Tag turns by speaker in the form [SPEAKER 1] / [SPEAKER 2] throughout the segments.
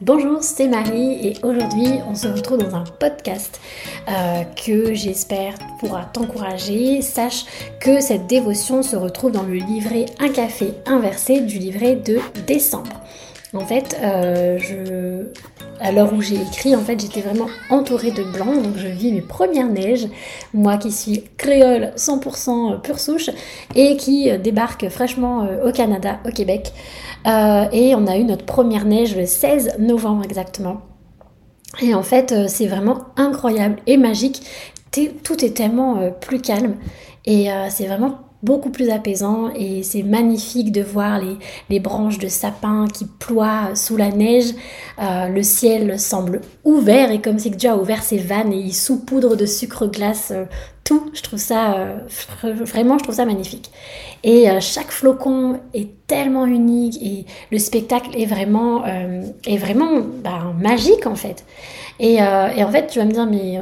[SPEAKER 1] Bonjour, c'est Marie et aujourd'hui on se retrouve dans un podcast euh, que j'espère pourra t'encourager. Sache que cette dévotion se retrouve dans le livret Un café inversé du livret de décembre. En fait, euh, je... à l'heure où j'ai écrit, en fait, j'étais vraiment entourée de blanc, donc je vis mes premières neiges, moi qui suis créole 100% pure souche et qui débarque fraîchement euh, au Canada, au Québec. Euh, et on a eu notre première neige le 16 novembre exactement. Et en fait, euh, c'est vraiment incroyable et magique. Tout est tellement euh, plus calme et c'est vraiment beaucoup plus apaisant et c'est magnifique de voir les, les, branches de sapin qui ploient sous la neige. Euh, le ciel semble ouvert et comme si Dieu a ouvert ses vannes et il saupoudre de sucre glace euh, tout. Je trouve ça euh, vraiment, je trouve ça magnifique. Et chaque flocon est tellement unique et le spectacle est vraiment, est vraiment bah, magique en fait. Et, et, en fait, tu vas me dire, mais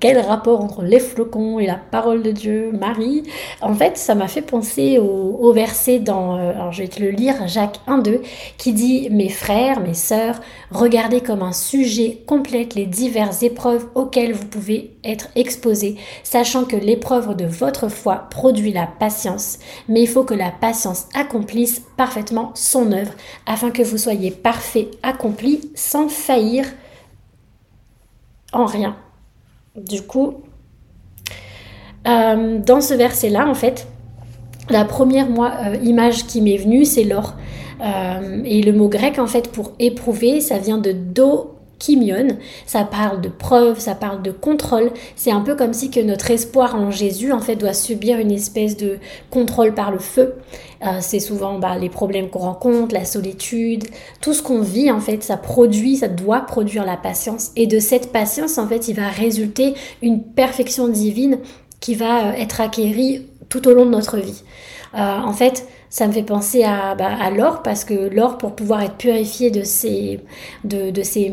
[SPEAKER 1] quel rapport entre les flocons et la parole de Dieu, Marie En fait, ça m'a fait penser au, verset dans, euh, alors je vais te le lire, Jacques 1-2, qui dit Mes frères, mes sœurs, regardez comme un sujet complète les diverses épreuves auxquelles vous pouvez être exposés, sachant que l'épreuve de votre foi produit la patience, mais il faut que la patience accomplisse parfaitement son œuvre, afin que vous soyez parfait, accompli, sans faillir en rien. Du coup, euh, dans ce verset-là, en fait, la première euh, image qui m'est venue, c'est l'or. Euh, et le mot grec, en fait, pour éprouver, ça vient de do kimion. Ça parle de preuve, ça parle de contrôle. C'est un peu comme si que notre espoir en Jésus, en fait, doit subir une espèce de contrôle par le feu. Euh, c'est souvent bah, les problèmes qu'on rencontre, la solitude, tout ce qu'on vit, en fait, ça produit, ça doit produire la patience. Et de cette patience, en fait, il va résulter une perfection divine qui va euh, être acquérie tout au long de notre vie. Euh, en fait, ça me fait penser à, bah, à l'or parce que l'or, pour pouvoir être purifié de ces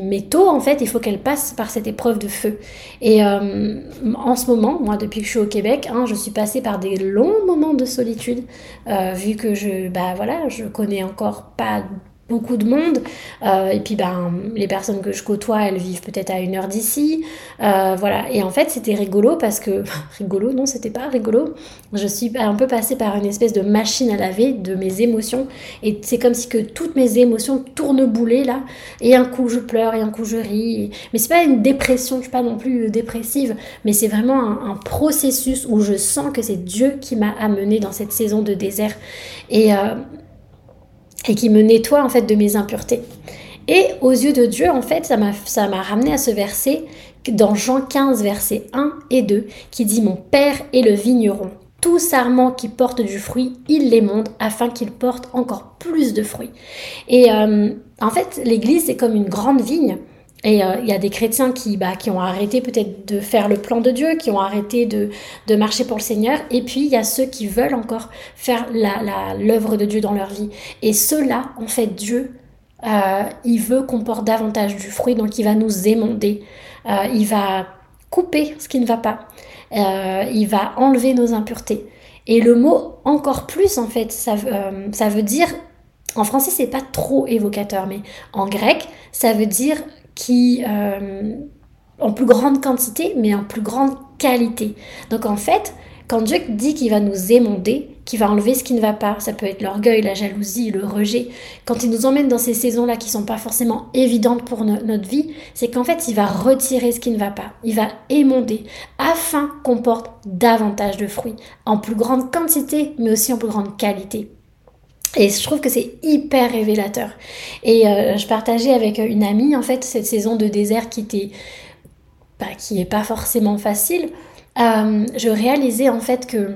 [SPEAKER 1] métaux, en fait, il faut qu'elle passe par cette épreuve de feu. Et euh, en ce moment, moi, depuis que je suis au Québec, hein, je suis passée par des longs moments de solitude, euh, vu que je, bah voilà, je connais encore pas beaucoup de monde. Euh, et puis, ben, les personnes que je côtoie, elles vivent peut-être à une heure d'ici. Euh, voilà. Et en fait, c'était rigolo parce que. rigolo, non, c'était pas rigolo. Je suis un peu passée par une espèce de machine à laver de mes émotions. Et c'est comme si que toutes mes émotions tourneboulaient là. Et un coup, je pleure et un coup, je ris. Mais c'est pas une dépression, je suis pas non plus dépressive. Mais c'est vraiment un, un, processus où je sens que c'est Dieu qui m'a amené dans cette saison de désert. Et. Euh, et qui me nettoie en fait de mes impuretés. Et aux yeux de Dieu, en fait, ça m'a ramené à ce verset dans Jean 15, versets 1 et 2, qui dit Mon Père est le vigneron. Tout sarment qui porte du fruit, il l'émonde afin qu'il porte encore plus de fruits. Et euh, en fait, l'Église, c'est comme une grande vigne. Et euh, il y a des chrétiens qui, bah, qui ont arrêté peut-être de faire le plan de Dieu, qui ont arrêté de, de marcher pour le Seigneur. Et puis il y a ceux qui veulent encore faire l'œuvre la, de Dieu dans leur vie. Et ceux-là, en fait, Dieu, euh, il veut qu'on porte davantage du fruit, donc il va nous émonder. Euh, il va couper ce qui ne va pas. il va enlever nos impuretés. Et le mot encore plus, en fait, ça, ça veut dire en français, c'est pas trop évocateur, mais en grec, ça veut dire qui euh, en plus grande quantité, mais en plus grande qualité. Donc en fait, quand Dieu dit qu'il va nous émonder, qu'il va enlever ce qui ne va pas, ça peut être l'orgueil, la jalousie, le rejet, quand il nous emmène dans ces saisons-là qui sont pas forcément évidentes pour notre vie, c'est qu'en fait, il va retirer ce qui ne va pas, il va émonder, afin qu'on porte davantage de fruits, en plus grande quantité, mais aussi en plus grande qualité. Et je trouve que c'est hyper révélateur. Et euh, je partageais avec une amie, en fait, cette saison de désert qui était, bah, qui n'est pas forcément facile. Euh, je réalisais en fait que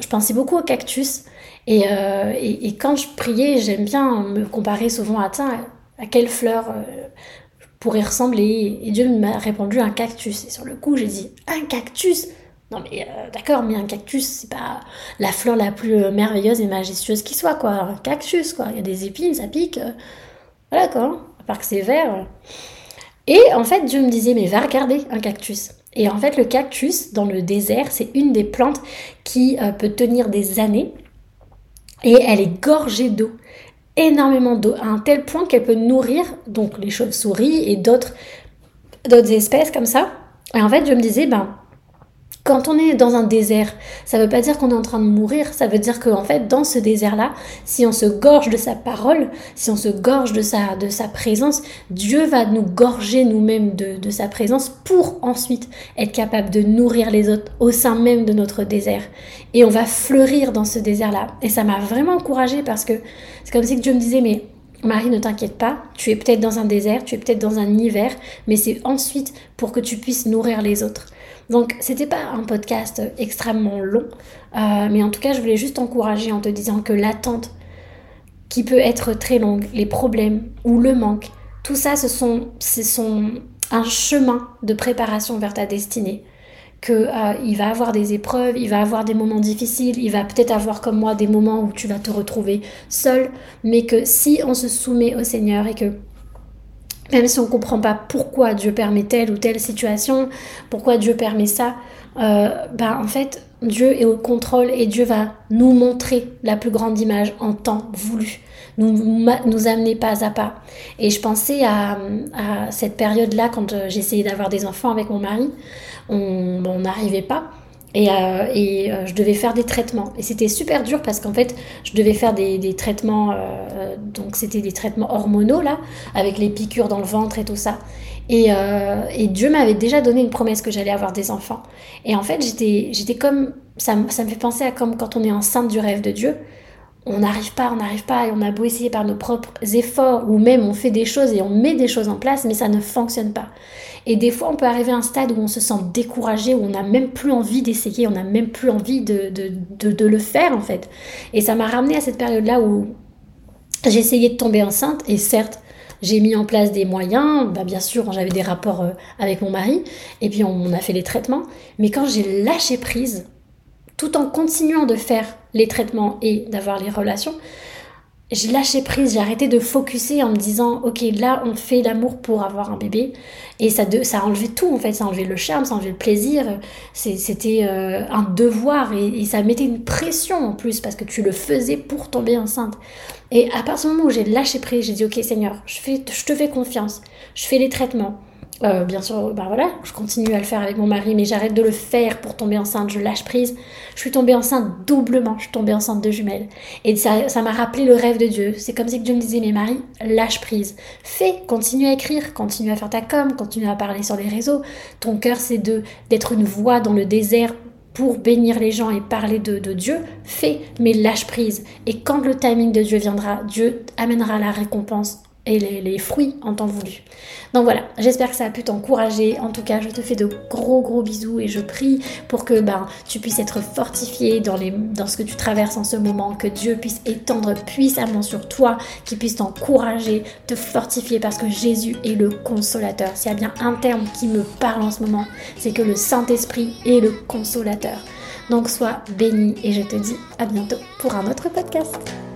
[SPEAKER 1] je pensais beaucoup au cactus. Et, euh, et, quand je priais, j'aime bien me comparer souvent à, à quelle fleur pourrait ressembler. Et Dieu m'a répondu un cactus. Et sur le coup, j'ai dit, un cactus? Non mais euh, d'accord, mais un cactus, c'est pas la fleur la plus euh, merveilleuse et majestueuse qui soit, quoi. Un cactus, quoi. Il y a des épines, ça pique. Euh, voilà, quoi. À part que c'est vert. Et en fait, Dieu me disait, mais va regarder un cactus. Et en fait, le cactus, dans le désert, c'est une des plantes qui peut tenir des années. Et elle est gorgée d'eau. énormément d'eau, à un tel point qu'elle peut nourrir donc les chauves-souris et d'autres espèces comme ça. Et en fait, je me disais, ben, quand on est dans un désert, ça ne veut pas dire qu'on est en train de mourir, ça veut dire qu'en fait, dans ce désert-là, si on se gorge de sa parole, si on se gorge de sa, de sa présence, Dieu va nous gorger nous-mêmes de, de sa présence pour ensuite être capable de nourrir les autres au sein même de notre désert. Et on va fleurir dans ce désert-là. Et ça m'a vraiment encouragée parce que c'est comme si Dieu me disait, mais Marie, ne t'inquiète pas, tu es peut-être dans un désert, tu es peut-être dans un hiver, mais c'est ensuite pour que tu puisses nourrir les autres. Donc, c'était pas un podcast extrêmement long, euh, mais en tout cas, je voulais juste encourager en te disant que l'attente, qui peut être très longue, les problèmes ou le manque, tout ça, ce sont, ce sont un chemin de préparation vers ta destinée. Que euh, il va avoir des épreuves, il va avoir des moments difficiles, il va peut-être avoir comme moi des moments où tu vas te retrouver seul, mais que si on se soumet au Seigneur et que même si on ne comprend pas pourquoi Dieu permet telle ou telle situation, pourquoi Dieu permet ça, euh, ben en fait, Dieu est au contrôle et Dieu va nous montrer la plus grande image en temps voulu, nous, nous amener pas à pas. Et je pensais à, cette période-là quand euh, j'essayais d'avoir des enfants avec mon mari, on n'arrivait pas. Et, euh, euh, je devais faire des traitements. Et c'était super dur parce qu'en fait, je devais faire des, traitements, donc c'était des traitements hormonaux là, avec les piqûres dans le ventre et tout ça. Et, et Dieu m'avait déjà donné une promesse que j'allais avoir des enfants. Et en fait, j'étais, comme, ça, me fait penser à comme quand on est enceinte du rêve de Dieu on n'arrive pas, on n'arrive pas, et on a beau essayer par nos propres efforts, ou même on fait des choses et on met des choses en place, mais ça ne fonctionne pas. Et des fois, on peut arriver à un stade où on se sent découragé, où on n'a même plus envie d'essayer, on n'a même plus envie de, de, le faire, en fait. Et ça m'a ramené à cette période-là où j'ai essayé de tomber enceinte, et certes, j'ai mis en place des moyens, bah bien sûr, j'avais des rapports euh, avec mon mari, et puis on a fait les traitements, mais quand j'ai lâché prise, tout en continuant de faire les traitements et d'avoir les relations, j'ai lâché prise, j'ai arrêté de focuser en me disant ok là on fait l'amour pour avoir un bébé. Et ça, ça a enlevé tout en fait, ça a enlevé le charme, ça a enlevé le plaisir, c'était euh, un devoir et, ça mettait une pression en plus parce que tu le faisais pour tomber enceinte. Et à partir du moment où j'ai lâché prise, j'ai dit ok Seigneur, je, fais, je te fais confiance, je fais les traitements, euh, bien sûr, bah voilà, je continue à le faire avec mon mari, mais j'arrête de le faire pour tomber enceinte, je lâche prise. Je suis tombée enceinte doublement, je suis tombée enceinte de jumelles. Et ça, ça m'a rappelé le rêve de Dieu. C'est comme si Dieu me disait, mais Marie, lâche prise. Fais, continue à écrire, continue à faire ta com, continue à parler sur les réseaux. Ton cœur, c'est de d'être une voix dans le désert pour bénir les gens et parler de, de, Dieu, fais, mais lâche prise. Et quand le timing de Dieu viendra, Dieu amènera la récompense et les, fruits en temps voulu. Donc voilà, j'espère que ça a pu t'encourager. En tout cas, je te fais de gros gros bisous et je prie pour que ben, tu puisses être fortifié dans, les, dans ce que tu traverses en ce moment, que Dieu puisse étendre puissamment sur toi, qu'il puisse t'encourager, te fortifier parce que Jésus est le consolateur. S'il y a bien un terme qui me parle en ce moment, c'est que le Saint-Esprit est le consolateur. Donc sois béni et je te dis à bientôt pour un autre podcast.